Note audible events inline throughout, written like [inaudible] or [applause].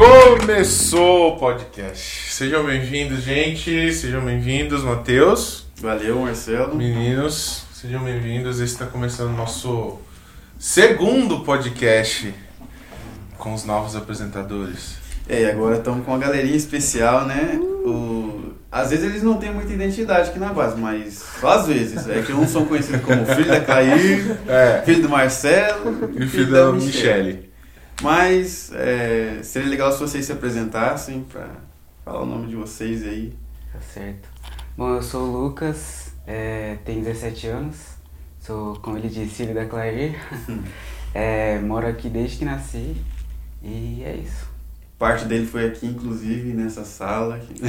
Começou o podcast. Sejam bem-vindos, gente. Sejam bem-vindos, Matheus. Valeu, Marcelo. Meninos, sejam bem-vindos. Esse está começando o nosso segundo podcast com os novos apresentadores. É, e agora estamos com uma galerinha especial, né? O... Às vezes eles não têm muita identidade aqui na base, mas só às vezes. É que uns são conhecidos como filho da Clair, É. filho do Marcelo E o filho da Michele. Mas é, seria legal se vocês se apresentassem pra falar o nome de vocês aí. Tá certo. Bom, eu sou o Lucas, é, tenho 17 anos, sou, como ele disse, filho da Clair. [laughs] [laughs] É, moro aqui desde que nasci e é isso. Parte dele foi aqui, inclusive, nessa sala. aqui. [laughs]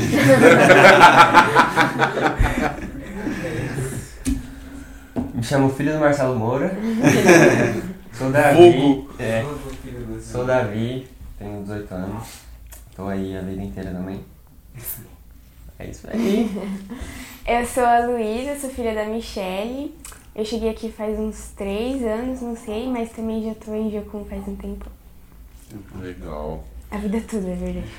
Me chamo Filho do Marcelo Moura. Sou Davi. Vulgo. É, sou Davi, tenho 18 anos. Tô aí a vida inteira também. É isso aí. [laughs] Eu sou a Luísa, sou filha da Michelle. Eu cheguei aqui faz uns três anos, não sei, mas também já tô em Jocum faz um tempo. Legal. A vida toda, é verdade.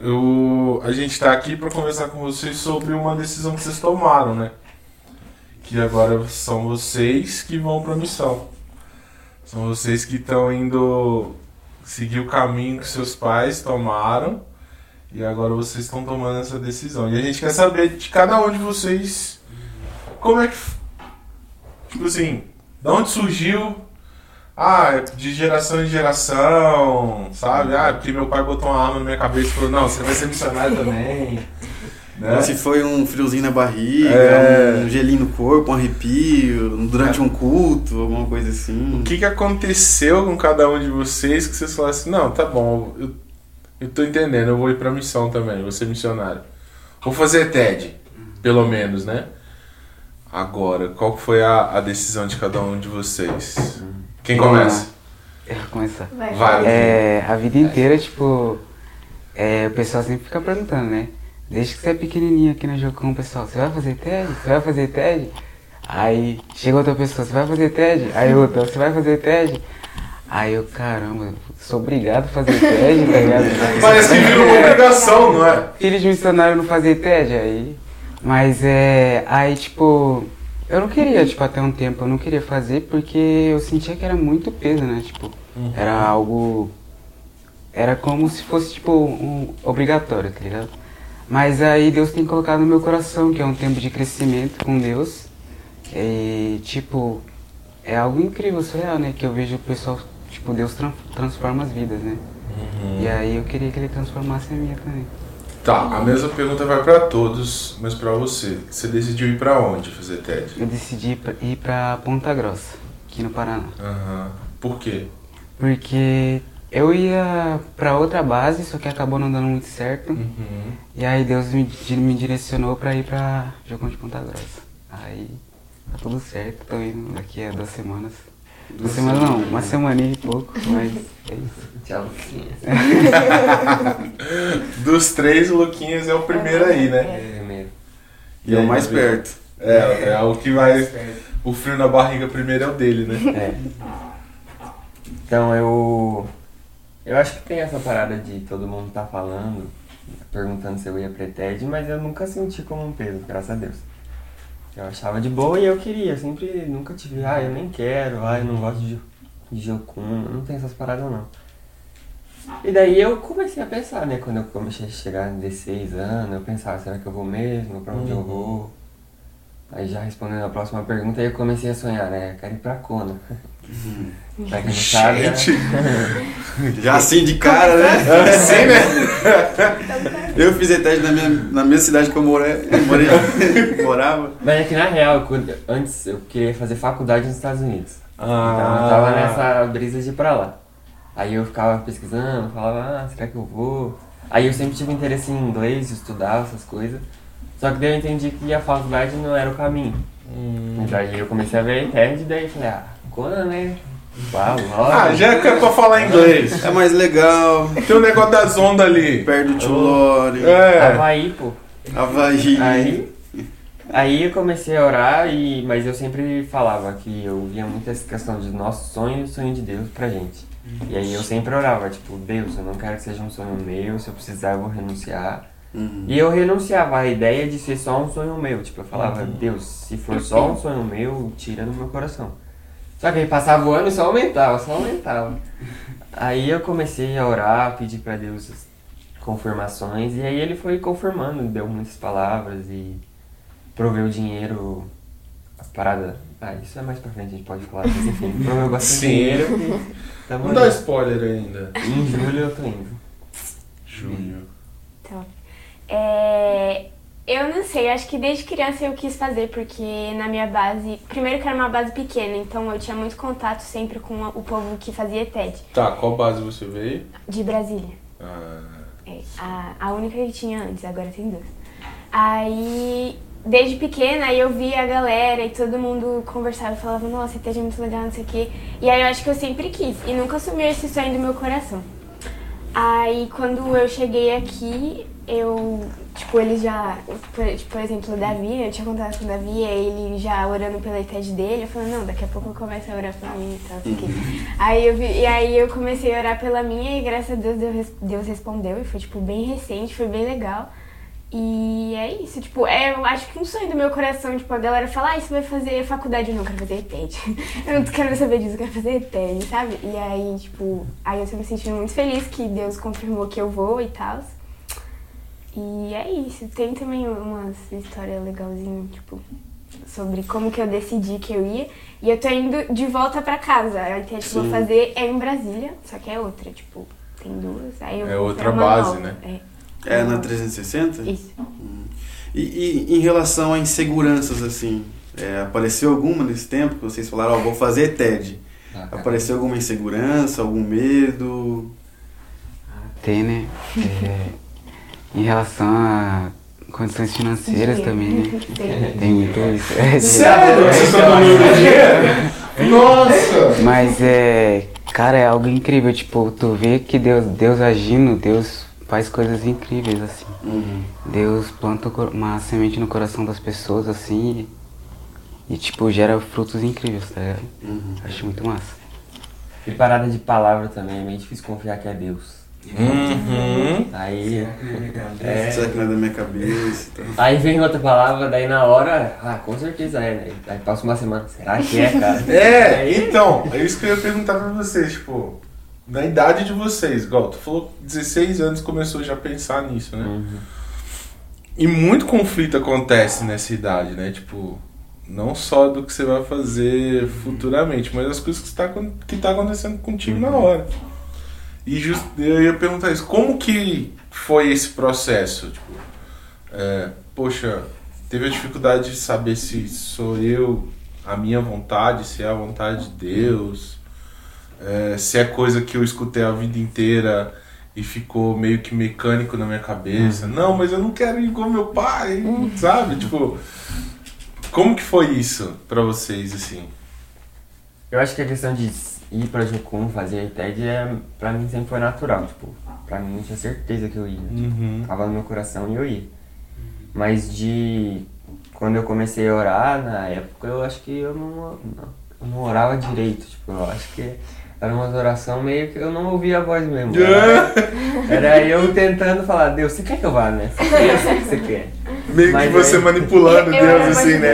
Eu, a gente está aqui para conversar com vocês sobre uma decisão que vocês tomaram, né? Que agora são vocês que vão para a missão. São vocês que estão indo seguir o caminho que seus pais tomaram e agora vocês estão tomando essa decisão. E a gente quer saber de cada um de vocês como é que. Tipo assim, de onde surgiu ah, de geração em geração, sabe? Ah, porque meu pai botou uma arma na minha cabeça e falou, não, você vai ser missionário também. Né? Se foi um friozinho na barriga, É. um gelinho no corpo, um arrepio, durante um culto, alguma coisa assim. O que, que aconteceu com cada um de vocês que vocês falaram assim, não, tá bom, eu, eu tô entendendo, eu vou ir pra missão também, vou ser missionário. Vou fazer TED, pelo menos, né? Agora, qual foi a, a decisão de cada um de vocês? Quem começa? Eu vou começar. Vai. Vai. É, a vida inteira, tipo, é, o pessoal sempre fica perguntando, né? Desde que você é pequenininho aqui no Jocum, pessoal, você vai fazer TED? Você vai fazer TED? Aí chega outra pessoa, você vai fazer TED? Aí outra, você vai fazer TED? Aí eu, caramba, sou obrigado a fazer TED, tá ligado? [laughs] Parece que virou uma obrigação, não é? filho de missionário não fazer TED, aí. Mas é. Aí, tipo. Eu não queria, tipo, até um tempo, eu não queria fazer porque eu sentia que era muito peso, né? Tipo, era algo. Era como se fosse, tipo, um obrigatório, tá ligado? Mas aí Deus tem colocado no meu coração que é um tempo de crescimento com Deus. E, tipo, é algo incrível, surreal, né? Que eu vejo o pessoal, tipo, Deus tran- transforma as vidas, né? E aí eu queria que ele transformasse a minha também. Tá, a mesma pergunta vai pra todos, mas pra você. Você decidiu ir pra onde fazer TED? Eu decidi ir pra Ponta Grossa, aqui no Paraná. Aham. Por quê? Porque eu ia pra outra base, só que acabou não dando muito certo. Uhum. E aí Deus me, me direcionou pra ir pra Jocum de Ponta Grossa. Aí tá tudo certo, tô indo daqui a duas semanas. Duas semanas não, uma semana e pouco, mas é isso. Tchau, Luquinha. [laughs] Dos três, o Luquinhas é o primeiro aí, né? É, primeiro. E é o mais perto. É, é o que vai. O frio na barriga primeiro é o dele, né? É. Então eu. Eu acho que tem essa parada de todo mundo tá falando, perguntando se eu ia pra TED, mas eu nunca senti como um peso, graças a Deus. Eu achava de boa e eu queria, sempre nunca tive, ah, eu nem quero, ah, eu não gosto de, de Jocum, não tem essas paradas não. E daí eu comecei a pensar, né, quando eu comecei a chegar em 16 anos, eu pensava, será que eu vou mesmo, pra onde eu vou? Aí já respondendo a próxima pergunta, aí eu comecei a sonhar, né, eu quero ir pra Kona. [laughs] pra quem não sabe, né? Gente, [laughs] Já assim de cara, né? Assim, [laughs] né? Eu fiz ETED na minha, na minha cidade que eu morei, morei [laughs] morava. Mas é que na real, antes eu queria fazer faculdade nos Estados Unidos. Ah. Então eu tava nessa brisa de ir pra lá. Aí eu ficava pesquisando, falava, ah, será que eu vou? Aí eu sempre tive interesse em inglês, estudar essas coisas. Só que daí eu entendi que a faculdade não era o caminho. Hum. E daí eu comecei a ver a TED e daí falei, ah, Conan, né? Uau, Ah, já que é pra falar inglês. É mais legal, Tem o negócio das ondas ali. perto do Tulore, É. Havaí, pô. Havaí. Aí Aí eu comecei a orar, e, mas eu sempre falava que eu via muito essa questão de nosso sonho e o sonho de Deus pra gente. E aí eu sempre orava, tipo, Deus, eu não quero que seja um sonho meu, se eu precisar eu vou renunciar. Uhum. E eu renunciava à ideia de ser só um sonho meu. Tipo, eu falava, Deus, se for só um sonho meu, tira do meu coração. Só que aí passava o ano e só aumentava, só aumentava. Aí eu comecei a orar, pedir pra Deus as confirmações, e aí ele foi confirmando, deu muitas palavras e proveu dinheiro, a parada. Ah, isso é mais pra frente, a gente pode falar, mas enfim, proveu bastante Sim. dinheiro. tamo Não dá spoiler ainda. Em julho eu tô indo. Junho. Então, é, eu não sei, acho que desde criança eu quis fazer, porque na minha base, primeiro que era uma base pequena, então eu tinha muito contato sempre com o povo que fazia TED, Tá, qual base você veio? de Brasília. Ah, É, a, a única que tinha antes, agora tem duas. Aí, desde pequena, aí eu via a galera e todo mundo conversava e falava, nossa, TED é muito legal, não sei o quê. E aí eu acho que eu sempre quis, e nunca sumiu esse sonho do meu coração. Aí, quando eu cheguei aqui, eu, tipo, eles já, por, tipo, por exemplo, o Davi, eu tinha contato com o Davi, ele já orando pela TED dele, eu falei, não, daqui a pouco eu começo a orar pela minha e tal, não sei o quê. Aí eu vi, e aí eu comecei a orar pela minha e graças a Deus Deus, Deus respondeu e foi tipo bem recente, foi bem legal. E é isso, tipo, é, eu acho que um sonho do meu coração, tipo, a galera fala, ah, você vai fazer faculdade, eu não quero fazer TED. [laughs] Eu não quero saber disso, eu quero fazer TED, sabe? E aí, tipo, aí eu tô me sentindo muito feliz que Deus confirmou que eu vou e tal. E é isso, tem também umas histórias legalzinhas, tipo, sobre como que eu decidi que eu ia. E eu tô indo de volta pra casa. A TED que eu vou fazer é em Brasília, só que é outra, tipo, tem duas. Aí eu É vou outra base, nova. né? É, É na 360? isso. E, e em relação a inseguranças, assim, é, apareceu alguma nesse tempo que vocês falaram, ó, vou fazer TED? Apareceu alguma insegurança, algum medo? Tem, né? É, em relação a condições financeiras também, né? Tem. Tem muito isso. É, Sério? Vocês estão dando dinheiro? Nossa! Mas é, cara, é algo incrível, tipo, tu vê que Deus, Deus agindo, Deus faz coisas incríveis, assim. Uhum. Deus planta uma semente no coração das pessoas, assim, e, e, tipo, gera frutos incríveis, tá ligado? Uhum. Acho muito massa. E parada de palavra também, é meio difícil confiar que é Deus. Uhum. Aí. É, Será que não é da minha cabeça? e tal? aí vem outra palavra, daí na hora, ah, com certeza é, né? Aí passa uma semana, será que é, cara? [laughs] É, Aí- então, é isso que eu ia perguntar pra vocês, tipo, na idade de vocês, igual, tu falou que 16 anos começou já a pensar nisso, né? Uhum. E muito conflito acontece nessa idade, né? Tipo, não só do que você vai fazer futuramente, mas as coisas que está que tá acontecendo contigo na hora. E just, eu ia perguntar isso, como que foi esse processo? Tipo, é, poxa, teve a dificuldade de saber se sou eu a minha vontade, se é a vontade de Deus, é, se é coisa que eu escutei a vida inteira e ficou meio que mecânico na minha cabeça. Não, mas eu não quero ir igual meu pai, sabe? Tipo, como que foi isso pra vocês, assim? Eu acho que a questão de ir pra Jocum, fazer a TED, é, pra mim sempre foi natural. Tipo, pra mim eu tinha certeza que eu ia. Uhum. Tava no meu coração e eu ia. Mas de. Quando eu comecei a orar, na época, eu acho que eu não, não, eu não orava direito. Tipo, eu acho que era uma oração meio que eu não ouvia a voz mesmo. Era, era eu tentando falar, Deus, você quer que eu vá, né? Você quer, eu sei que você quer. Meio Mas que você aí- manipulando Eu Deus, assim, né?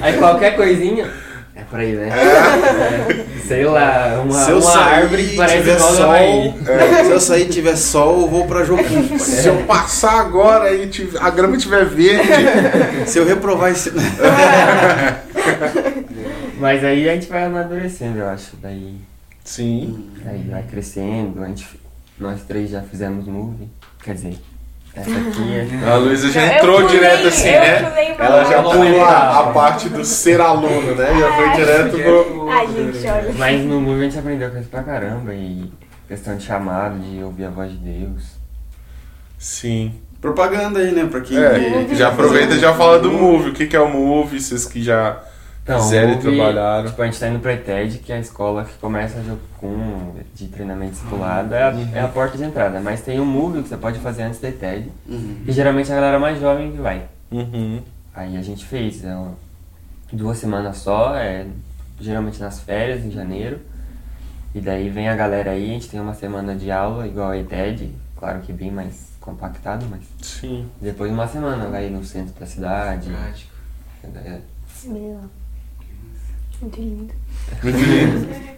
Aí qualquer coisinha. É por aí, né? É, sei lá, uma, Se eu uma sair árvore que parece tiver igual sol. É. Se eu sair e tiver sol, eu vou pra Jocum. [laughs] Se eu passar agora e tiver- a grama estiver verde, [laughs] Se eu reprovar esse. [laughs] Mas aí a gente vai amadurecendo, eu acho. Daí, sim. daí vai crescendo. A gente, nós três já fizemos movie. Quer dizer, essa aqui é. [laughs] A Luísa já Eu entrou pulei, direto assim, né? Ela já pulou a, a parte do ser aluno, né? Já foi direto pro. Ai, gente, olha. Mas no movie a gente aprendeu coisa pra caramba. E questão de chamado, de ouvir a voz de Deus. Sim. Propaganda aí, né? Pra quem. É, já aproveita e já fala do Move. O que, que é o Move? Vocês que já Então, fizeram e o Movie, trabalharam. Tipo, a gente tá indo pro ETED, que é a escola que começa jogo com de treinamento discipulado, é a, é a porta de entrada. Mas tem um Movie que você pode fazer antes do ETED. Uhum. E geralmente é a galera mais jovem que vai. Uhum. Aí a gente fez é, uma- duas semanas só, é, geralmente nas férias, em janeiro. E daí vem a galera aí, a gente tem uma semana de aula, igual a ETED, claro que bem mais compactado, mas Sim. depois uma semana vai no centro da cidade. Prático. É, Bem legal. Muito lindo. Muito lindo. [laughs]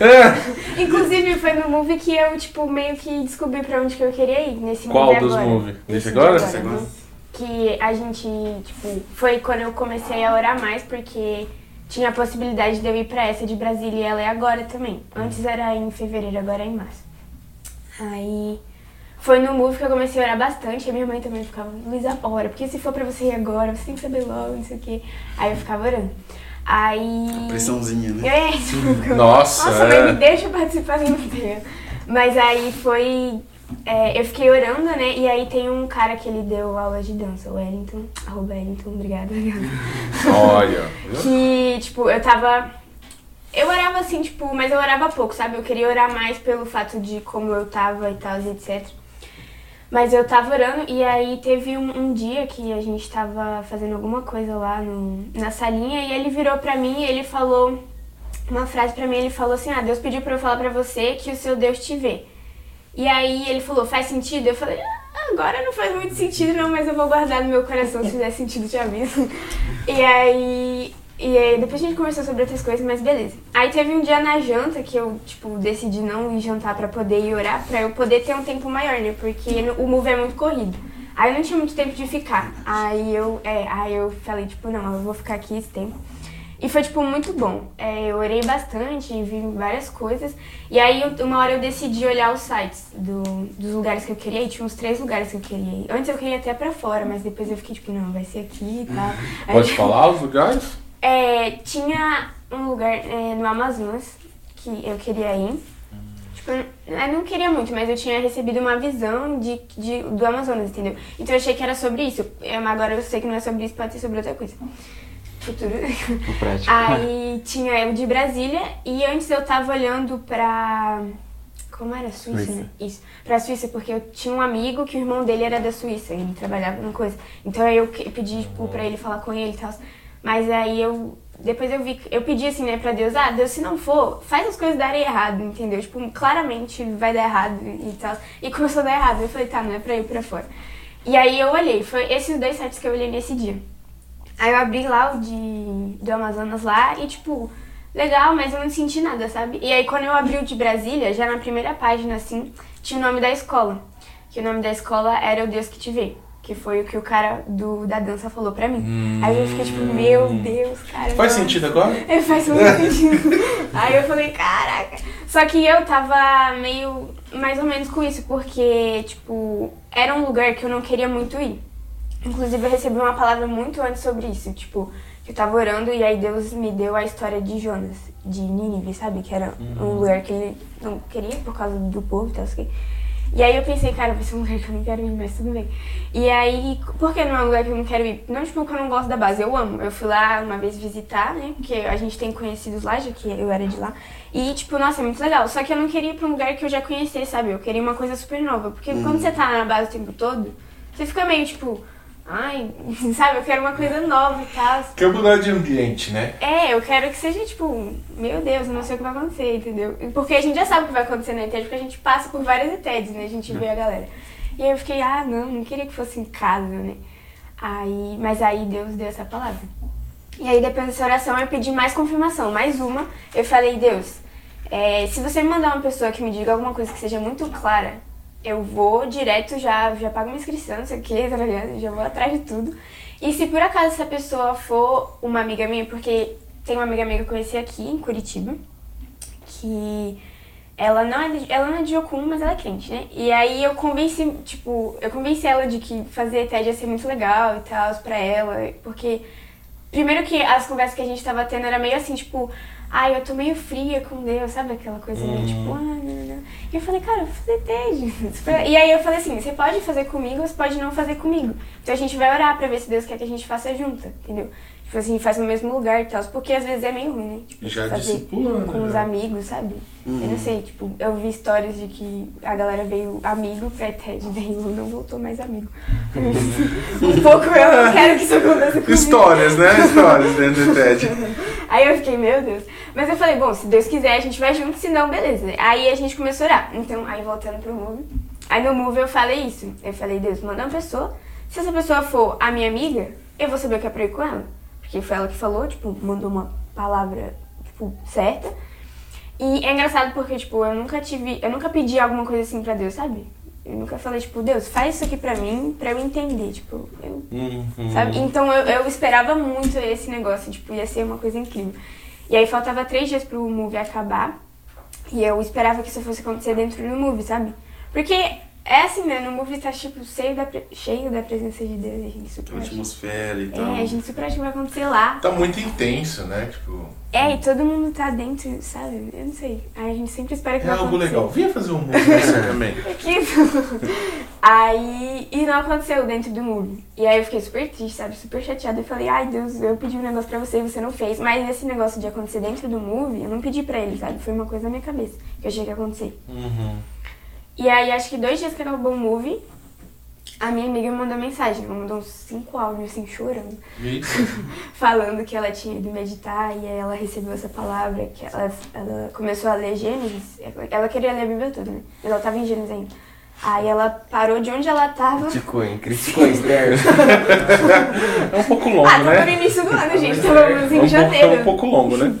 É. [laughs] Inclusive, foi no movie que eu, tipo, meio que descobri pra onde que eu queria ir, nesse Qual movie dos agora. movies? Deixa Esse agora? Esse agora. uhum. Que a gente, tipo, foi quando eu comecei a orar mais, porque tinha a possibilidade de eu ir pra essa de Brasília e ela é agora também. Antes era em fevereiro, agora é em março. Aí foi no movie que eu comecei a orar bastante, e a minha mãe também ficava, Luísa, ora, porque se for pra você ir agora, você tem que saber logo, não sei o quê. Aí eu ficava orando. Aí. Pressãozinha, né? É, [laughs] tipo, Nossa, nossa, é. mãe, me deixa participar do inteiro. Mas aí foi. é, eu fiquei orando, né? E aí tem um cara que ele deu aula de dança, o Wellington. Arroba Wellington, obrigada. Olha. [laughs] que, tipo, eu tava. Eu orava assim, tipo, mas eu orava pouco, sabe? Eu queria orar mais pelo fato de como eu tava e tal, e etc. Mas eu tava orando e aí teve um, um dia que a gente tava fazendo alguma coisa lá no, na salinha e ele virou pra mim e ele falou uma frase pra mim, ele falou assim, ah, Deus pediu pra eu falar pra você que o seu Deus te vê. E aí ele falou, faz sentido? Eu falei, ah, agora não faz muito sentido não, mas eu vou guardar no meu coração, se fizer sentido te aviso. [laughs] E aí, e aí depois a gente conversou sobre outras coisas, mas beleza. Aí teve um dia na janta que eu, tipo, decidi não ir jantar pra poder ir orar, pra eu poder ter um tempo maior, né? Porque o move é muito corrido. Aí eu não tinha muito tempo de ficar. Aí eu, é, aí eu falei, tipo, não, eu vou ficar aqui esse tempo. E foi, tipo, muito bom. É, eu orei bastante, vi várias coisas. E aí, uma hora eu decidi olhar os sites do, dos lugares que eu queria ir. Tinha uns três lugares que eu queria ir. Antes eu queria até pra fora, mas depois eu fiquei, tipo, não, vai ser aqui e tal. [laughs] Aí- Pode falar os lugares? É, tinha um lugar é, no Amazonas que eu queria ir. Tipo, eu eu não queria muito, mas eu tinha recebido uma visão de, de- do Amazonas, entendeu? Então eu achei que era sobre isso. Mas agora eu sei que não é sobre isso, pode ser sobre outra coisa. Futuro. Prático. [laughs] Aí tinha o de Brasília e antes eu tava olhando pra. Como era? Suíça, Suíça. né? Isso. Pra Suíça, porque eu tinha um amigo que o irmão dele era da Suíça, ele trabalhava numa coisa. Então aí eu pedi, tipo, pra ele falar com ele e tal. Mas aí eu. Depois eu vi. Eu pedi assim, né, pra Deus, ah, Deus, se não for, faz as coisas darem errado, entendeu? Tipo, claramente vai dar errado e tal. E começou a dar errado. Eu falei, tá, não é pra ir pra fora. E aí eu olhei, foi esses dois sites que eu olhei nesse dia. Aí eu abri lá o de do Amazonas lá e tipo, legal, mas eu não senti nada, sabe? E aí quando eu abri o de Brasília, já na primeira página assim, tinha o nome da escola. Que o nome da escola era O Deus que te vê. Que foi o que o cara do, da dança falou pra mim. Aí eu fiquei tipo, meu Deus, cara. Faz não. sentido agora? [laughs] É, faz muito sentido. Aí eu falei, caraca. Só que eu tava meio mais ou menos com isso, porque, tipo, era um lugar que eu não queria muito ir. Inclusive, eu recebi uma palavra muito antes sobre isso, tipo, que eu tava orando e aí Deus me deu a história de Jonas, de Nínive, sabe? Que era um lugar que ele não queria por causa do povo e tal, assim. E aí eu pensei, cara, vai ser um lugar que eu não quero ir, mas tudo bem. E aí, por que não é um lugar que eu não quero ir? Não, tipo, porque eu não gosto da base, eu amo. Eu fui lá uma vez visitar, né? Porque a gente tem conhecidos lá, já que eu era de lá. E, tipo, nossa, é muito legal. Só que eu não queria ir pra um lugar que eu já conhecesse, sabe? Eu queria uma coisa super nova. Porque quando você tá na base o tempo todo, você fica meio, tipo, ai, [laughs] sabe? Eu quero uma coisa nova e tal. Quer mudar de ambiente, né? É, eu quero que seja tipo, meu Deus, eu não sei o que vai acontecer, entendeu? Porque a gente já sabe o que vai acontecer na ETED, porque a gente passa por várias ETEDs, né? A gente vê a galera. E aí eu fiquei, ah, não, não queria que fosse em casa, né? Aí, mas aí Deus deu essa palavra. E aí depois dessa oração eu pedi mais confirmação, mais uma. Eu falei, Deus, é, se você me mandar uma pessoa que me diga alguma coisa que seja muito clara, eu vou direto, já, já pago minha inscrição, não sei o que, tá? Já vou atrás de tudo. E se por acaso essa pessoa for uma amiga minha, porque tem uma amiga minha que eu conheci aqui em Curitiba, que ela não é de, ela não é de Jocum, mas ela é crente, né? E aí eu convenci, tipo, eu convenci ela de que fazer TED ia ser muito legal e tal pra ela, porque primeiro que as conversas que a gente tava tendo era meio assim, tipo, ai, eu tô meio fria com Deus, sabe aquela coisa meio tipo, ah, não, não, não. E eu falei, cara, eu vou fazer TED. [laughs] E aí eu falei assim, você pode fazer comigo, você pode não fazer comigo. Então a gente vai orar pra ver se Deus quer que a gente faça junto, entendeu? Tipo assim, faz no mesmo lugar e tal. Porque às vezes é meio ruim, né? Tipo, Já fazer discipulando, com os né? amigos, sabe? Eu não sei, tipo, eu vi histórias de que a galera veio amigo pra TED, [laughs] daí não voltou mais amigo. um pouco eu não quero que isso aconteça comigo. Histórias, né? Histórias dentro do TED. Aí eu fiquei, meu Deus. Mas eu falei, bom, se Deus quiser, a gente vai junto, se não, beleza. Aí a gente começou a orar. Então, aí voltando pro Move. Aí no Move eu falei isso. Eu falei, Deus, manda uma pessoa. Se essa pessoa for a minha amiga, eu vou saber o que é pra ir com ela. Porque foi ela que falou, tipo, mandou uma palavra, tipo, certa. E é engraçado porque, tipo, eu nunca tive. Eu nunca pedi alguma coisa assim pra Deus, sabe? Eu nunca falei, tipo, Deus, faz isso aqui pra mim, pra eu entender. Tipo, eu Uhum. Sabe? Então eu, eu esperava muito esse negócio, tipo, ia ser uma coisa incrível. E aí faltava três dias pro movie acabar. E eu esperava que isso fosse acontecer dentro do movie, sabe? Porque é assim, né? No movie tá tipo cheio da, pre- cheio da presença de Deus e a gente super Uma acha. atmosfera e tal. É, a gente super acha que vai acontecer lá. Tá muito intenso, né? Tipo, É, e todo mundo tá dentro, sabe? Eu não sei. Aí a gente sempre espera que é vai algo acontecer. legal. Vinha fazer um [laughs] movie desse também. Aí, e não aconteceu dentro do movie. E aí eu fiquei super triste, sabe? Super chateada. Eu falei, ai Deus, eu pedi um negócio pra você e você não fez. Mas esse negócio de acontecer dentro do movie, eu não pedi pra ele, sabe? Foi uma coisa na minha cabeça que eu achei que ia acontecer. Uhum. E aí, acho que dois dias que acabou o movie, a minha amiga me mandou mensagem. Ela mandou uns cinco áudios assim, chorando. [laughs] Falando que ela tinha ido meditar e aí ela recebeu essa palavra, que ela, ela começou a ler Gênesis. Ela queria ler a Bíblia toda, né? Mas ela tava em Gênesis ainda. Aí ela parou de onde ela tava. Criticou, hein? Criticou externo. É um pouco longo, Ah, tava no né? início do ano, gente. Tava É em um, janeiro. é um pouco longo, né?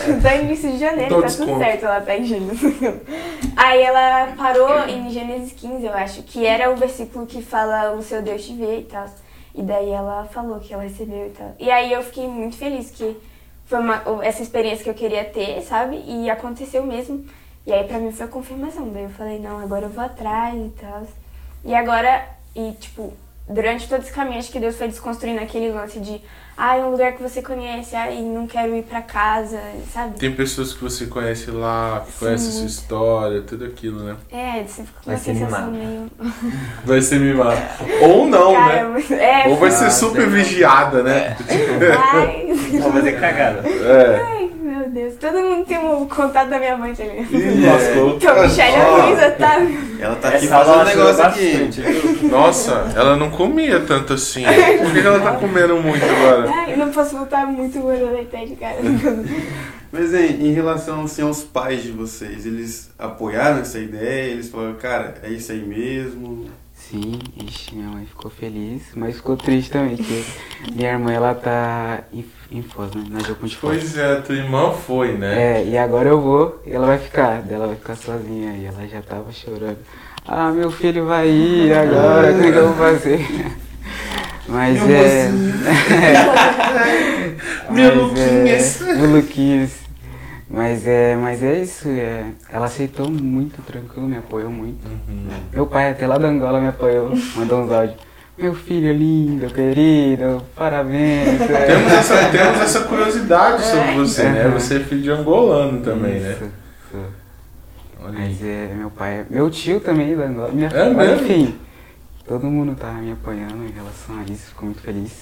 [laughs] Tá, início de janeiro, tá tudo certo, ela tá em Gênesis. [laughs] Aí ela parou em Gênesis 15, eu acho, que era o versículo que fala o seu Deus te vê e tal. E daí ela falou que ela recebeu e tal. E aí eu fiquei muito feliz que foi uma, essa experiência que eu queria ter, sabe? E aconteceu mesmo. E aí pra mim foi a confirmação. Daí eu falei, não, agora eu vou atrás e tal. E agora, e tipo, durante todo esse caminho, acho que Deus foi desconstruindo aquele lance de, ah, é um lugar que você conhece, ai, não quero ir pra casa, sabe? Tem pessoas que você conhece lá, que Sim, conhecem a sua história, tudo aquilo, né? É, você fica com Vai uma ser sensação meio. [laughs] Vai ser mimado. Ou não, Cara, né? mas- é, Ou vai ser Ah, super sei. vigiada, né? ai, Vou fazer cagada. É. meu Deus, todo mundo tem um contato da minha mãe também. Ih, [laughs] lascou. Então, Michelle Ó. avisa, tá? Ela tá aqui Essa fazendo um negócio bastante, aqui. viu? Nossa, ela não comia tanto assim. Por que ela tá comendo muito agora? Ai, eu não posso voltar muito da TED, cara. [laughs] Mas hein, em relação assim, aos pais de vocês, eles apoiaram essa ideia? Eles falaram, cara, é isso aí mesmo? Sim, ixi, minha mãe ficou feliz, mas ficou triste também, que minha irmã ela tá em, em Foz, né? Na Jocum de Foz. Pois é, tua irmã foi, né? É, e agora eu vou e ela vai ficar, daí ela vai ficar sozinha e ela já tava chorando. Ah, meu filho vai ir agora, é que eu vou fazer? [laughs] Mas Meu é. [laughs] Meu Mas é- Luquinhas. Meu Luquinhas. Mas é, mas é isso, é, ela aceitou muito tranquilo, me apoiou muito. Uhum. Meu pai até lá da Angola me apoiou, mandou uns áudios. Meu filho lindo, querido, parabéns. é. Temos essa, temos essa curiosidade sobre você, né? Uhum. Você é filho de angolano também, né? Isso, isso. Olha aí. Mas é, meu pai, meu tio também da Angola. Minha, É mesmo? enfim, todo mundo tá me apoiando em relação a isso, fico muito feliz.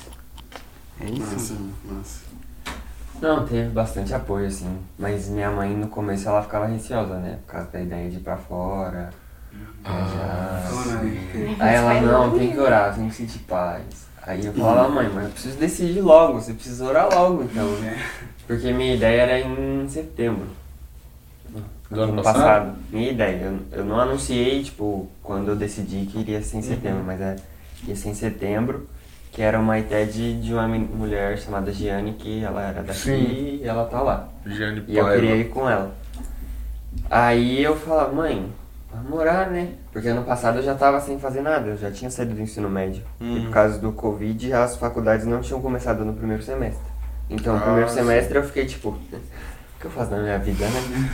É isso. Massa, massa. Não, teve bastante apoio, assim. Mas minha mãe, no começo, ela ficava receosa, né? Por causa da ideia de ir pra fora, Ah, viajar. sim. Aí ela, não, tem que orar, tem que sentir paz. Aí eu falava, mãe, mas eu preciso decidir logo, você precisa orar logo, então, né? Porque minha ideia era em setembro. Do ano passado? Minha ideia. Eu, eu não anunciei, tipo, quando eu decidi que iria ser em setembro, mas é, ia ser em setembro, que era uma ideia de, de uma mulher chamada Giane, que ela era daqui Sim. e ela tá lá. Jane E eu queria ir com ela. Aí eu falava, mãe, vamos morar, né? Porque ano passado eu já tava sem fazer nada, eu já tinha saído do ensino médio. E Uhum. por causa do Covid, as faculdades não tinham começado no primeiro semestre. Então, no Ah, primeiro sim. semestre eu fiquei tipo, [laughs] o que eu faço na minha vida, né?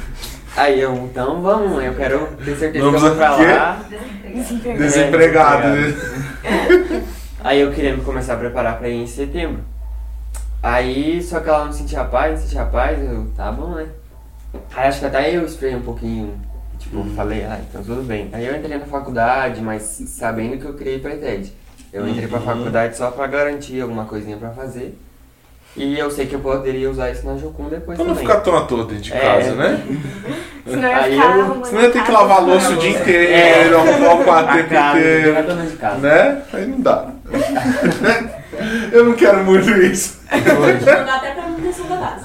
Aí eu, então vamos, eu quero ter certeza Vamos que eu vou pra lá. Desempregado, É, né? [laughs] Aí eu queria me começar a preparar pra ir em setembro. Aí, só que ela não sentia paz, não sentia paz, eu, tá bom, né? Aí acho que até eu esperei um pouquinho, tipo, falei, ah, então tudo bem. Aí eu entrei na faculdade, mas sabendo que eu queria ir pra ITED. Eu entrei pra Uhum. faculdade só pra garantir alguma coisinha pra fazer. E eu sei que eu poderia usar isso na Jocum depois Pra não também. ficar tão à toa dentro de É. casa, né? [laughs] Senão ia Aí ficar eu- arrumando Senão ia ter que lavar louça o dia inteiro, É. arrumar o quarto [laughs] inteiro. Né? Aí não dá. Eu não quero muito isso. Dá até pra manutenção da base.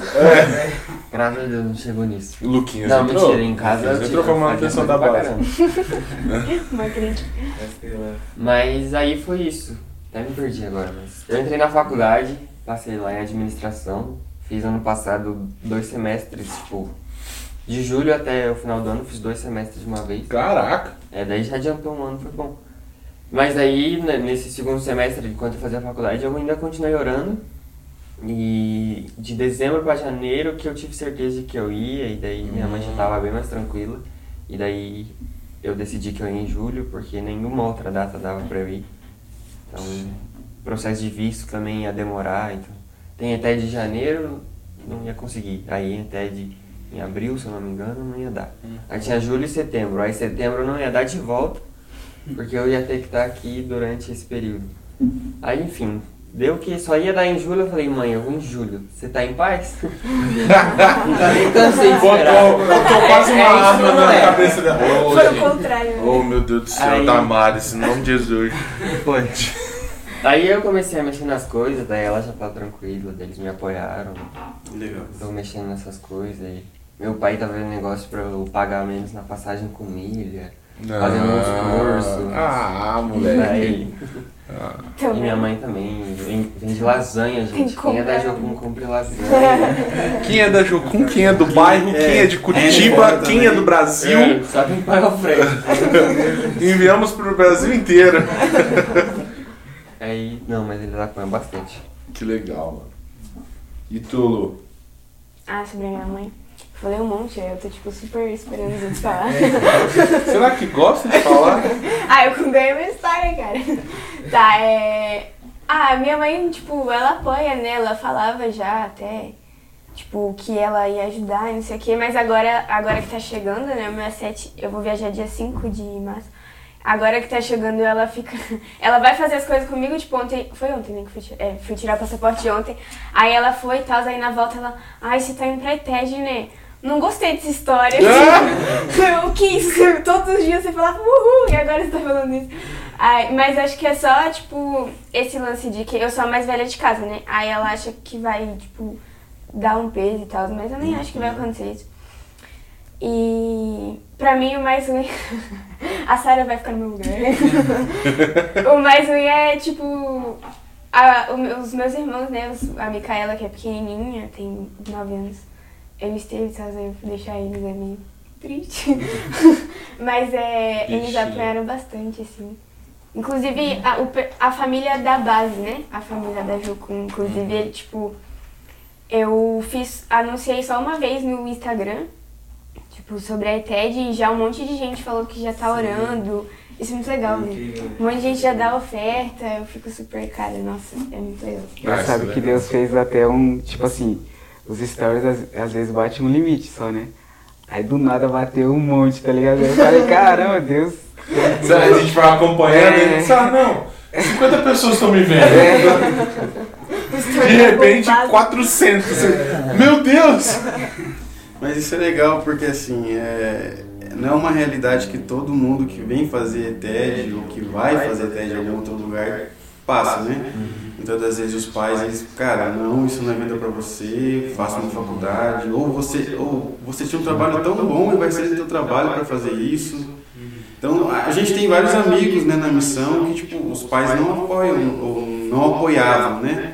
Graças a Deus não chegou nisso. Luquinhas Não, entrou. mentira, em casa eu Luquinhas entrou pra manutenção da base. [laughs] Uma crítica. Mas aí foi isso. Até me perdi agora, mas. Eu entrei na faculdade, passei lá em administração, fiz ano passado dois semestres, tipo, de julho até o final do ano, fiz dois semestres de uma vez. Caraca. É, daí já adiantou um ano, foi bom. Mas aí, né, nesse segundo semestre, enquanto eu fazia a faculdade, eu ainda continuei orando. E de dezembro pra janeiro que eu tive certeza de que eu ia, e daí minha mãe já tava bem mais tranquila. E daí eu decidi que eu ia em julho, porque nenhuma outra data dava pra eu ir. Então, o processo de visto também ia demorar, então. Tem até de janeiro, não ia conseguir. Aí até de em abril, se eu não me engano, não ia dar. Aí tinha julho e setembro. Aí setembro não ia dar de volta, porque eu ia ter que estar aqui durante esse período. Aí, enfim, deu que só ia dar em julho. Eu falei, mãe, eu vou em julho. Você tá em paz? [laughs] Eu cansei de esperar. Botou, botou quase uma É, arma na é. cabeça dela. Foi o contrário. né? Oh, meu Deus do céu, Aí- Damares, em nome de Jesus. Foi. Aí eu comecei a mexer nas coisas, daí ela já tá tranquila, eles me apoiaram. Legal. Tô mexendo nessas coisas aí. Meu pai tá vendo negócio pra eu pagar menos na passagem com milha. Fazendo uns cursos. Ah, moleque. Daí, e minha mãe também vende, lasanha, gente. que Quem é da. Jocum compre lasanha. [laughs] Quem é da Jocum, quem é do bairro, quem é de Curitiba, é, quem é do Brasil. É, só quem paga o freio. Enviamos pro Brasil inteiro. [laughs] Aí, não, mas ele apoia bastante. Que legal, mano. E tu, Lu? Ah, sobre a minha mãe. Falei um monte, aí eu tô tipo super esperando os outros falar. Será que gosta de falar? [laughs] ah, eu ganhei uma história, cara. Tá, é. Ah, minha mãe, tipo, ela apoia, né? Ela falava já até, tipo, que ela ia ajudar, não sei o quê, mas agora, agora que tá chegando, né? Meu 7, eu vou viajar dia 5 de março. Agora que tá chegando, ela fica. [laughs] Ela vai fazer as coisas comigo, tipo, ontem. Foi ontem, né? Que fui, é, fui tirar o passaporte ontem. Aí ela foi e tal, aí na volta ela. Ai, você tá indo pra ETED, né? Não gostei dessa história. o que isso? Todos os dias você falava uhul, e agora você tá falando isso. Ai, mas acho que é só, tipo, esse lance de que eu sou a mais velha de casa, né? Aí ela acha que vai, tipo, dar um peso e tal, mas eu nem acho que vai acontecer isso. E pra mim o mais ruim. [laughs] a Sarah vai ficar no meu lugar. [laughs] o mais ruim é, tipo. a- o os meus irmãos, né? os- a Micaela, que é pequenininha, tem 9 anos. Eu? Eu fui deixar eles é meio triste. [laughs] Mas é, eles apoiaram bastante, assim. Inclusive, a, o a família da base, né? A família da Jucum. Inclusive, ele, tipo, eu fiz, anunciei só uma vez no Instagram, tipo, sobre a ETED e já um monte de gente falou que já tá orando. Isso é muito legal, né? Um monte de gente já dá oferta, eu fico super, cara, nossa, é muito legal. Sabe que. Deus fez até um, tipo assim, os stories às, às vezes bate um limite só, né? Aí do nada bateu um monte, tá ligado? Eu falei, caramba, Deus. A gente vai acompanhando e É. ele diz, ah, não, 50 pessoas estão me vendo. De repente, 400. Meu Deus! Mas isso é legal porque assim, é, não é uma realidade que todo mundo que vem fazer TED ou que vai fazer TED em algum outro lugar passa, né? Muitas das vezes os pais, eles, cara, não, isso não é vida pra você, faça uma faculdade, ou você, ou você tinha um trabalho tão bom e vai ser teu trabalho para fazer isso. Então, a gente tem vários amigos né, na missão que, tipo, os pais não apoiam, ou não apoiavam, né?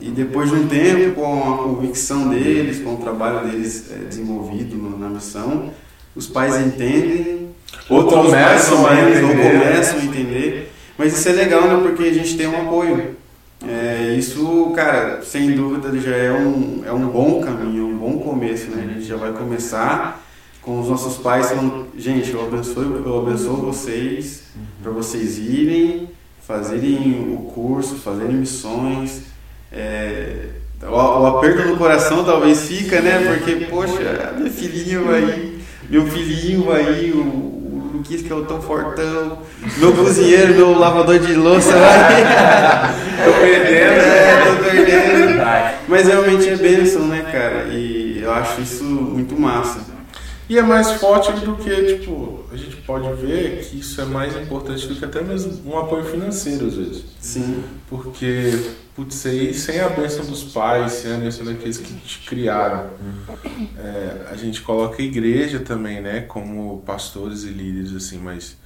E depois de um tempo, com a convicção deles, com o trabalho deles é, desenvolvido na missão, os pais entendem, Ou começam ou entender, né? começam a entender. Mas isso é legal, né? Porque a gente tem um apoio. É, isso, cara, sem dúvida já é um, é um bom caminho, um bom começo, né? A gente já vai começar com os nossos pais falando, gente, eu abençoo, eu abençoo vocês, para vocês irem, fazerem o curso, fazerem missões. É, o, aperto no coração talvez fica, né? Porque, poxa, meu filhinho vai, meu filhinho o, o cookies que eu tô fortão. Meu cozinheiro, meu lavador de louça lá. [laughs] Tô perdendo, né? É, tô perdendo. Mas realmente é bênção, né, cara? E eu acho isso muito massa. E é mais forte do que, tipo, a gente pode ver que isso é mais importante do que até mesmo um apoio financeiro, às vezes. Sim. Porque, putz, aí sem a bênção dos pais, sem a bênção daqueles que te criaram, é, a gente coloca a igreja também, né, como pastores e líderes, assim, mas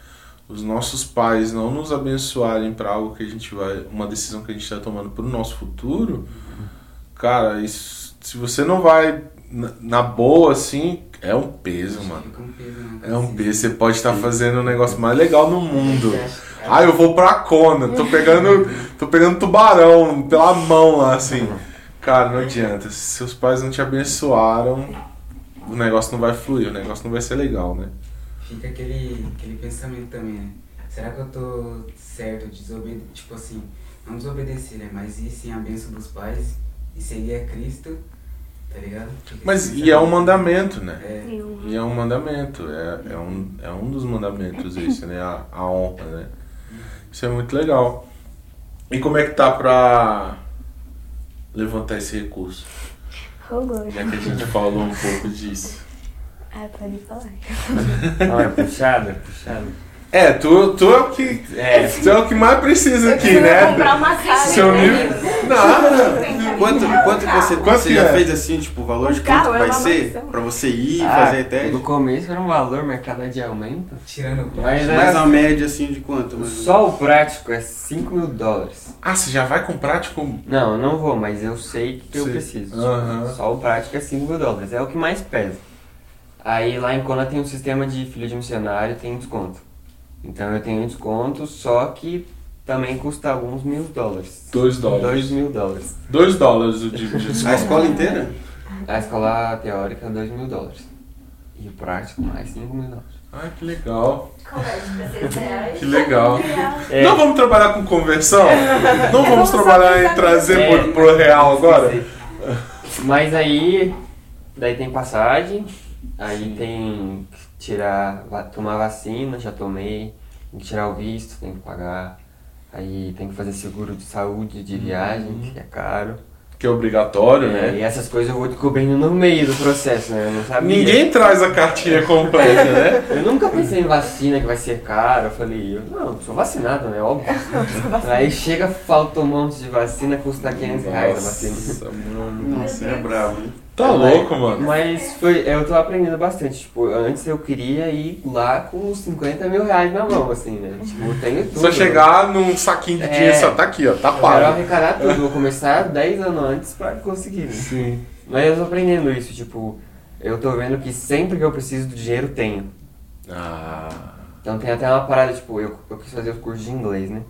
os nossos pais não nos abençoarem para algo que a gente vai, uma decisão que a gente está tomando para o nosso futuro, cara, isso, se você não vai na, na boa, assim, é um peso, mano. Fica um peso na É um peso, você pode estar fazendo o negócio mais legal no mundo. Ah, eu vou pra Kona, tô pegando, tô pegando tubarão pela mão lá, assim. Cara, não adianta. Se seus pais não te abençoaram, o negócio não vai fluir, o negócio não vai ser legal, né? Fica aquele, aquele pensamento também, né? Será que eu tô certo de desobedecer? Tipo assim, não desobedecer, né? Mas ir sem a bênção dos pais e seguir a Cristo, tá ligado? Mas e é um mandamento, né? É, E é um mandamento, é, é, um, é um dos mandamentos esse, né? A, a honra, né? Isso é muito legal. E como é que tá pra levantar esse recurso? Já que a gente falou um pouco disso. Ah, pode falar. Não, é puxado, é puxado. É, tu, tu é o que. É. Tu é o que mais precisa aqui, Eu né? comprar uma casa. Seu né? nível. Nada. Quanto, quanto você, Quanto você que já é? fez assim, tipo, o valor de quanto é vai ser pra você ir Ah, fazer TED? no começo era um valor, mas cada dia aumenta. tirando o Mas é, Mas a média assim de quanto? só o prático é 5 mil dólares. Ah, você já vai com prático? Não, eu não vou, mas eu sei que eu preciso. Só o prático é 5 mil dólares, é o que mais pesa. Aí lá em Kona tem um sistema de filho de missionário, tem desconto. Então eu tenho desconto, só que também custa alguns mil dólares. Dois dólares. 2 mil dólares. Dois dólares o de, de desconto. A escola inteira? A escola teórica, 2 mil dólares. E o prático, mais 5 mil dólares. Ai, que legal. Converte pra 6 reais. Que legal. É. Não vamos trabalhar com conversão? Não vamos trabalhar em trazer É. pro, pro real agora? Mas aí, daí tem passagem, aí tem que tirar, tomar vacina, já tomei, tem que tirar o visto, tem que pagar. Aí tem que fazer seguro de saúde de viagem, que é caro. Que é obrigatório, É, né? e essas coisas eu vou descobrindo no meio do processo, né? Eu não sabia. Ninguém traz a cartinha [laughs] completa, né? Eu nunca pensei em vacina que vai ser caro. Eu falei, eu, não, sou vacinado, né? Óbvio. [laughs] Aí chega, falta um monte de vacina, custa 500 reais a vacina. Nossa, mano. Nossa, é bravo, hein? Tá louco, mano. Mas foi, eu tô aprendendo bastante. Tipo, antes eu queria ir lá com uns 50 mil reais na mão, assim, né? Tipo, eu tenho tudo. Só chegar num saquinho de É. dinheiro, só tá aqui, ó, tá Eu quero pago. arrecadar tudo, [laughs] vou começar 10 anos antes pra conseguir. né? Sim. Mas eu tô aprendendo isso, tipo, eu tô vendo que sempre que eu preciso do dinheiro, tenho. Ah. Então tem até uma parada, tipo, eu, eu quis fazer os cursos de inglês, né?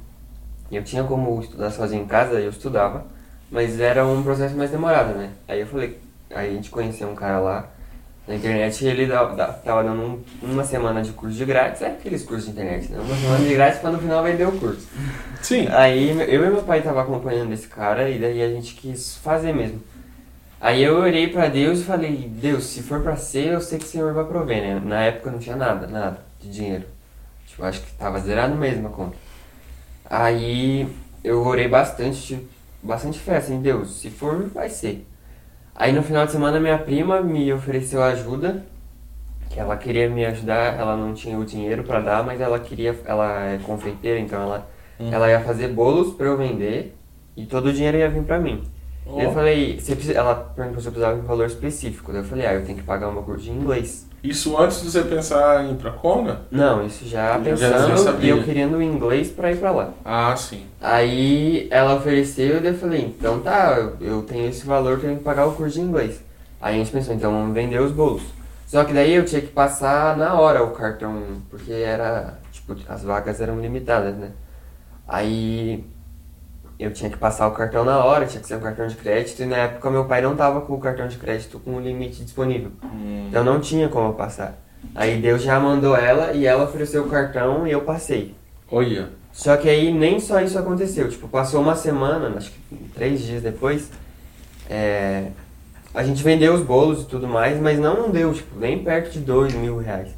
E eu tinha como estudar sozinho em casa, eu estudava, mas era um processo mais demorado, né? Aí eu falei, aí a gente conheceu um cara lá na internet e ele tava dando um- uma semana de curso de grátis, é aqueles cursos de internet, né? Uma semana de grátis pra no final vender o curso. Sim. Aí eu e meu pai tava acompanhando esse cara e daí a gente quis fazer mesmo. Aí eu orei pra Deus e falei, Deus, se for pra ser, eu sei que o Senhor vai prover, né? Na época não tinha nada, nada de dinheiro. Tipo, acho que tava zerado mesmo a conta. Aí eu orei bastante, bastante fé, assim, Deus, se for, vai ser. Aí no final de semana minha prima me ofereceu ajuda, que ela queria me ajudar, ela não tinha o dinheiro pra dar, mas ela queria, ela é confeiteira, então ela, ela ia fazer bolos pra eu vender e todo o dinheiro ia vir pra mim. Ó. Eu falei, ela perguntou se eu precisava de um valor específico. Daí eu falei, ah, eu tenho que pagar uma curso de inglês. Isso antes de você pensar em ir pra Kona? Não, isso já pensando já sabia. e eu querendo o inglês pra ir pra lá. Ah, sim. Aí ela ofereceu e eu falei, então tá, eu- tenho esse valor, eu tenho que pagar o curso de inglês. Aí a gente pensou, então vamos vender os bolos. Só que daí eu tinha que passar na hora o cartão, porque era, tipo, as vagas eram limitadas, né? Aí eu tinha que passar o cartão na hora, tinha que ser um cartão de crédito, e na época meu pai não tava com o cartão de crédito com o limite disponível. Então não tinha como eu passar. Aí Deus já mandou ela e ela ofereceu o cartão e eu passei. Olha. Só que aí nem só isso aconteceu. Tipo, passou uma semana, acho que três dias depois, é, a gente vendeu os bolos e tudo mais, mas não deu, tipo, nem perto de dois mil reais.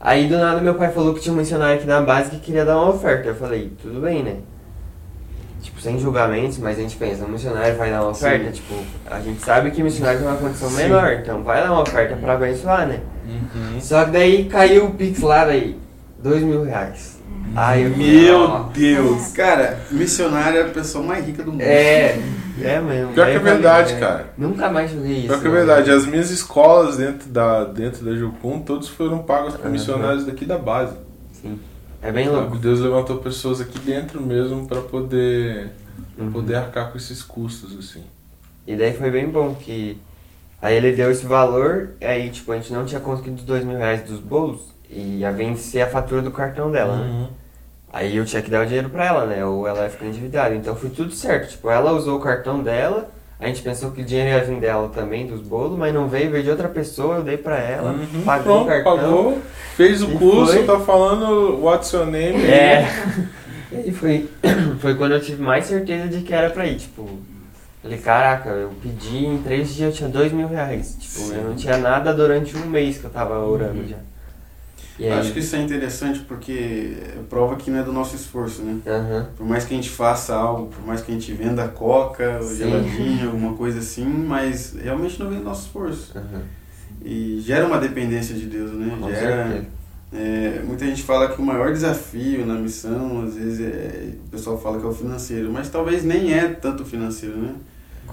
Aí do nada meu pai falou que tinha um missionário aqui na base que queria dar uma oferta. Eu falei, tudo bem, né? Tipo, sem julgamentos, mas a gente pensa, um missionário vai dar uma oferta, Sim. tipo, a gente sabe que missionário tem uma condição Sim. menor, então vai dar uma oferta pra abençoar, né? Uhum. Só que daí caiu o Pix lá daí, dois mil reais. Aí eu Meu Deus! Cara, missionário é a pessoa mais rica do mundo. É, é mesmo. Pior que é verdade, é, cara. Nunca mais joguei isso. Pior que é né? verdade, as minhas escolas dentro da, dentro da Jucum, todos foram pagos por missionários daqui da base. Sim. É bem louco. Deus levantou pessoas aqui dentro mesmo pra poder, Uhum. poder arcar com esses custos, assim. E daí foi bem bom que aí ele deu esse valor, aí tipo, a gente não tinha conseguido os dois mil reais dos bolos e ia vencer a fatura do cartão dela, né? Uhum. Aí eu tinha que dar o dinheiro pra ela, né? Ou ela ia ficar endividada. Então foi tudo certo. Tipo, ela usou o cartão dela, a gente pensou que o dinheiro ia vir dela também, dos bolos, mas não veio, veio de outra pessoa, eu dei pra ela, Uhum. pagou o cartão. pagou, fez o curso, foi. tá falando what's your name. É. [laughs] E foi, [clears throat] foi quando eu tive mais certeza de que era pra ir. Tipo, falei, caraca, eu pedi em três dias eu tinha dois mil reais. Tipo, eu não tinha nada durante um mês que eu tava orando já. Aí, Acho que isso é interessante porque prova que não é do nosso esforço, né? Aham. Por mais que a gente faça algo, por mais que a gente venda coca, Sim. geladinho, alguma coisa assim, mas realmente não vem do nosso esforço. aham. E gera uma dependência de Deus, né? Com Gera, é, muita gente fala que o maior desafio na missão, às vezes é, o pessoal fala que é o financeiro, mas talvez nem é tanto financeiro, né?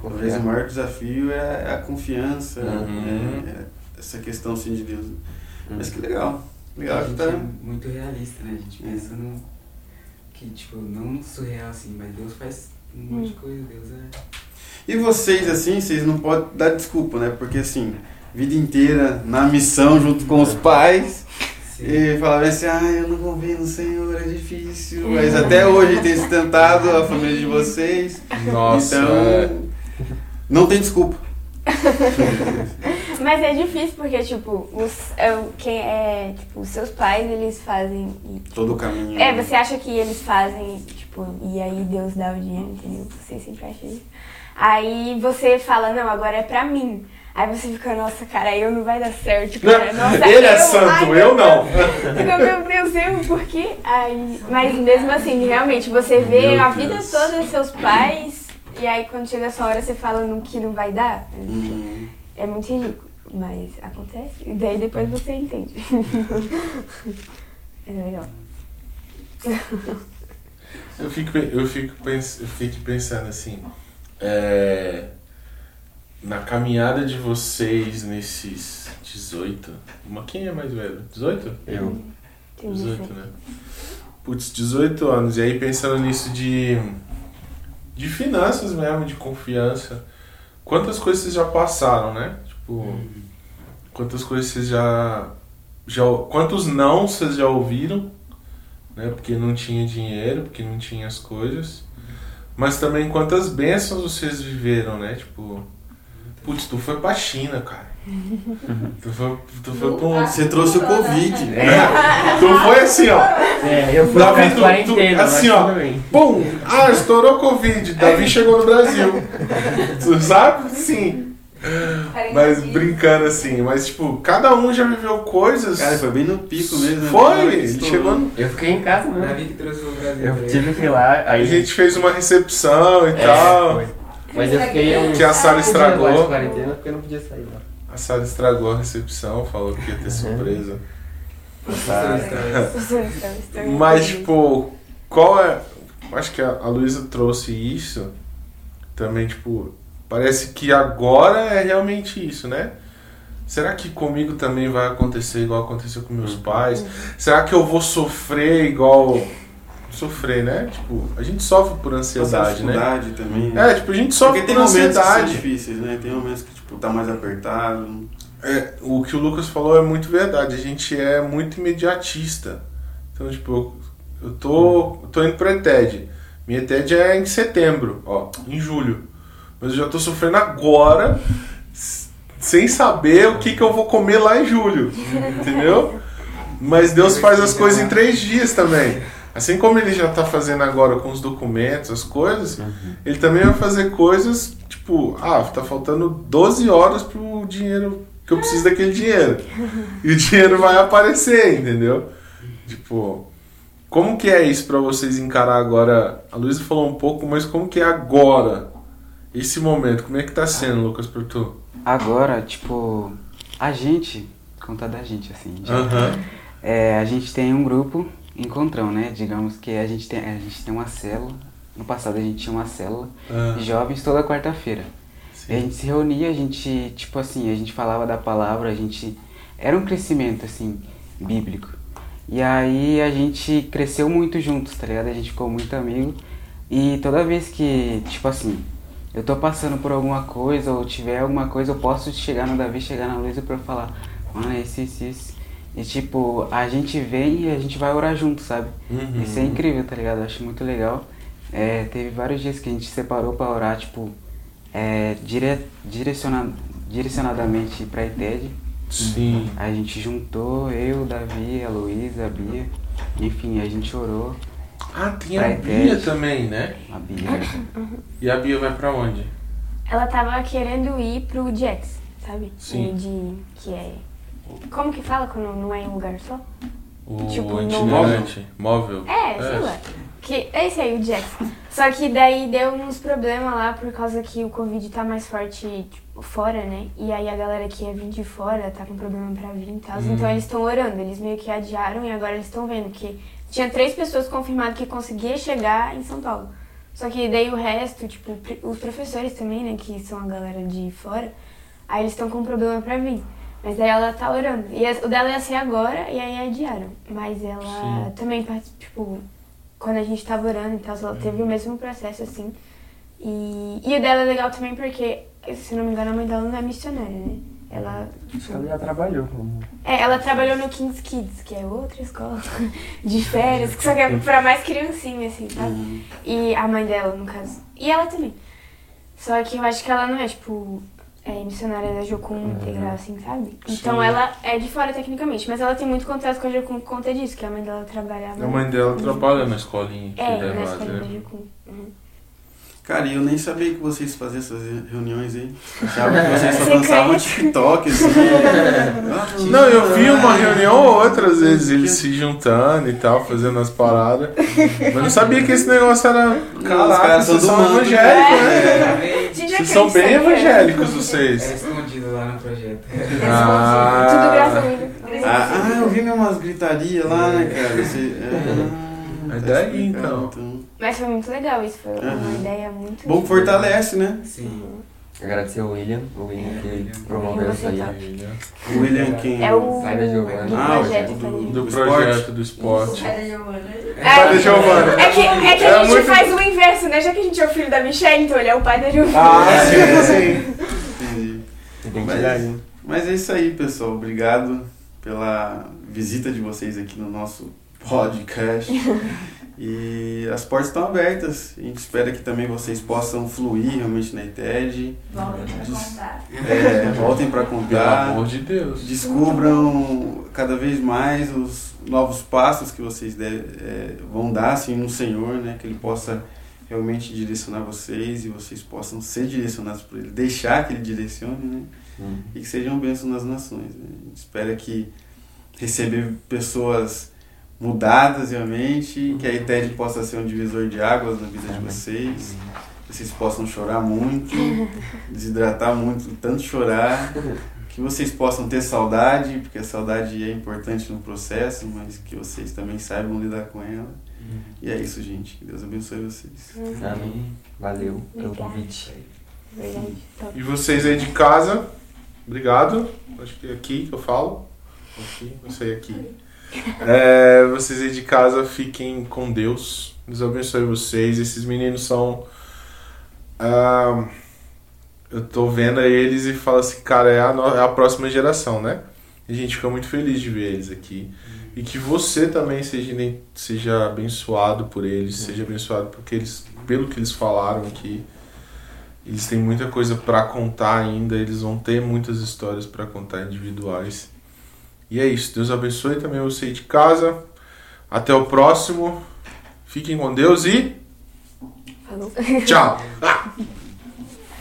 Talvez o maior desafio é a confiança, Uhum. é- é essa questão assim de Deus. Uhum. Mas que legal. Legal a que gente tá. é muito realista, né? A gente pensa no. Que, tipo, não surreal assim, mas Deus faz um monte de coisa, Deus é. E vocês, assim, vocês não podem dar desculpa, né? Porque, assim, vida inteira na missão junto com os pais Sim. e falavam assim: ah, eu não confio no Senhor, é difícil. Mas até hoje tem sustentado a família de vocês. Nossa, então, é. não tem desculpa. [laughs] Mas é difícil porque, tipo, os, é, quem é, tipo, os seus pais, eles fazem. e, tipo, Todo o caminho. É, você acha que eles fazem, tipo, e aí Deus dá o dinheiro, entendeu? Você sempre acha isso. Aí você fala, não, agora é pra mim. Aí você fica, nossa, cara, eu não vai dar certo, cara. Nossa, Ele é eu- santo, ai, eu não. Fica, meu Deus, eu, por quê? Aí, mas mesmo assim, realmente, você vê Meu a vida Deus. toda dos seus pais, e aí quando chega a sua hora você fala no que não vai dar. Uhum. É muito ridículo, mas acontece. E daí depois você entende. [laughs] é legal. Eu fico, eu fico, pens, eu fico pensando assim, é, na caminhada de vocês nesses 18, uma, quem é mais velho? 18? Eu. Tem 18, isso. né? Putz, 18 anos, e aí pensando nisso de, de finanças mesmo, de confiança, quantas coisas vocês já passaram, né? Tipo, quantas coisas vocês já, já. Quantos não vocês já ouviram, né? Porque não tinha dinheiro, porque não tinha as coisas. Mas também quantas bênçãos vocês viveram, né? Tipo, putz, tu foi pra China, cara. Tu foi, tu foi pra um. Você trouxe o Covid. Tu foi assim, ó. É, eu fui Davi, tu- tu- quarentena, assim, mas ó. Pum! Ah, estourou Covid. Davi chegou no Brasil. Tu sabe? Sim. Mas brincando assim, mas tipo, cada um já viveu coisas. Cara, foi bem no pico mesmo. né? Foi, ele estourou. chegou. no- Eu fiquei em casa, né? Davi que trouxe o Brasil. Eu tive que ir lá, A aí gente fez uma recepção e É, tal. foi. Mas eu fiquei um Que a sala estragou. de quarentena porque eu não podia sair lá. A Sara estragou a recepção, falou que ia ter surpresa. Tá. [laughs] Professor, então, estou Mas, tipo, qual é. Acho que a Luísa trouxe isso. Também, tipo, parece que agora é realmente isso, né? Será que comigo também vai acontecer igual aconteceu com meus pais? Será que eu vou sofrer igual. Sofrer, né? Tipo, a gente sofre por ansiedade, né? também. É, tipo, a gente sofre Porque tem por momentos que são ansiedade. difíceis, né? Tem momentos que tipo, tá mais apertado. É, o que o Lucas falou é muito verdade. A gente é muito imediatista. Então, tipo, eu, eu tô, eu tô indo pra ETED. Minha ETED é em setembro, ó, em julho. Mas eu já tô sofrendo agora, sem saber o que, que eu vou comer lá em julho. Entendeu? Mas Deus faz as coisas em três dias também. Assim como ele já tá fazendo agora com os documentos, as coisas, ele também vai fazer coisas, tipo, ah, tá faltando 12 horas pro dinheiro que eu preciso daquele dinheiro. E o dinheiro vai aparecer, entendeu? Tipo, como que é isso pra vocês encarar agora? A Luísa falou um pouco, mas como que é agora? Esse momento, como é que tá sendo, Lucas, por tu? Agora, tipo, a gente, contar da gente, assim, já- Aham. é, a gente tem um grupo, encontrão, né? Digamos que a gente tem, a gente tem uma célula. No passado a gente tinha uma célula Ah, de jovens toda quarta-feira. E a gente se reunia, a gente, tipo assim, a gente falava da palavra, a gente. Era um crescimento, assim, bíblico. E aí a gente cresceu muito juntos, tá ligado? A gente ficou muito amigo. E toda vez que, tipo assim, eu tô passando por alguma coisa ou tiver alguma coisa, eu posso chegar no Davi, chegar na Luísa pra falar, mano, é isso, isso, isso. E tipo, a gente vem e a gente vai orar junto, sabe? Uhum. Isso é incrível, tá ligado? Eu acho muito legal. É, teve vários dias que a gente separou pra orar, tipo, é, dire, direciona, direcionadamente pra ITED. Sim. Aí a gente juntou, eu, Davi, a Luísa, a Bia. Enfim, a gente orou. Ah, tem a Bia ITED. também, né? A Bia. E a Bia vai pra onde? Ela tava querendo ir pro Jets, sabe? Sim. E De, que é. Como que fala quando não é em um lugar só? O Tipo, itinerante móvel. É, sei lá. Que, é esse aí, o Jets. Só que daí deu uns problemas lá por causa que o Covid tá mais forte tipo, fora, né? E aí a galera que ia vir de fora tá com problema pra vir e tal. Hum. Então eles estão orando. Eles meio que adiaram e agora eles estão vendo que tinha três pessoas confirmadas que conseguia chegar em São Paulo. Só que daí o resto, tipo, os professores também, né, que são a galera de fora, aí eles estão com problema pra vir. Mas daí ela tá orando. E o dela ia ser agora e aí adiaram. Mas ela Sim. também, tipo, quando a gente tava orando e tal, ela teve o mesmo processo, assim. E, e o dela é legal também porque, se não me engano, a mãe dela não é missionária, né? Ela, Acho que ela já trabalhou como. é, ela trabalhou no King's Kids, que é outra escola [laughs] de férias, que só que é pra mais criancinha, assim, sabe? E a mãe dela, no caso. E ela também. Só que eu acho que ela não é, tipo, é, missionária da Jocum integral, assim, sabe? Então Sim. ela é de fora tecnicamente, mas ela tem muito contato com a Jocum por conta disso, que a mãe dela trabalhava. A mãe dela trabalha na escolinha que É, na escolinha da né? Jocum. Uhum. Cara, e eu nem sabia que vocês faziam essas reuniões aí. [laughs] Achava que vocês só dançavam TikTok, assim. [laughs] Não, eu vi uma reunião ou outra, às vezes, eles se juntando e tal, fazendo as paradas. Mas não sabia que esse negócio era. os Caraca, vocês são manto. evangélicos, né? Gente já Vocês são bem evangélicos, É vocês. escondido lá no projeto. Ah. Tudo graças a Deus. Ah, ah, eu vi mesmo umas gritarias lá, né, cara? Você, [laughs] ah, É tá daí, explicado, então. Mas foi muito legal isso, foi uma Uhum. ideia muito Bom que fortalece, né? Sim. Agradecer ao William, o William que William. promoveu isso aí. O William quem? É o Pai da Giovana. do Ah, o projeto, do-? Do Do projeto do esporte. É, Pai da Giovana. É que, é que É a gente muito- faz o inverso, né? Já que a gente é o filho da Michelle, então ele é o pai da Giovana. Ah, [laughs] sim, sim. Entendi. Identidade. Mas é isso aí, pessoal. Obrigado pela visita de vocês aqui no nosso podcast. [laughs] E as portas estão abertas. A gente espera que também vocês possam fluir realmente na ITED. É, voltem para Pelo contar. amor de Deus. Descubram cada vez mais os novos passos que vocês deve- é, vão dar assim, no Senhor, né? Que Ele possa realmente direcionar vocês e vocês possam ser direcionados por Ele. Deixar que Ele direcione, né? Hum. e que sejam bênçãos nas nações. Né? A gente espera que receber pessoas mudadas realmente, que a ITED possa ser um divisor de águas na vida de vocês, que vocês possam chorar muito, [laughs] desidratar muito, tanto chorar, [laughs] que vocês possam ter saudade, porque a saudade é importante no processo, mas que vocês também saibam lidar com ela. E é isso, gente. Que Deus abençoe vocês. Amém. Valeu pelo convite. E vocês aí de casa, obrigado. Acho que é aqui que eu falo. Aqui, não sei aqui. [laughs] É, vocês aí de casa fiquem com Deus. Deus abençoe vocês. Esses meninos são. ah, eu tô vendo eles e falo assim, cara, é a, no- é a próxima geração, né? E a gente fica muito feliz de ver eles aqui. E que você também seja, seja abençoado por eles, seja abençoado porque eles, pelo que eles falaram aqui. Eles têm muita coisa pra contar ainda, eles vão ter muitas histórias pra contar individuais. E é isso. Deus abençoe também você de casa. Até o próximo. Fiquem com Deus e tchau. [laughs]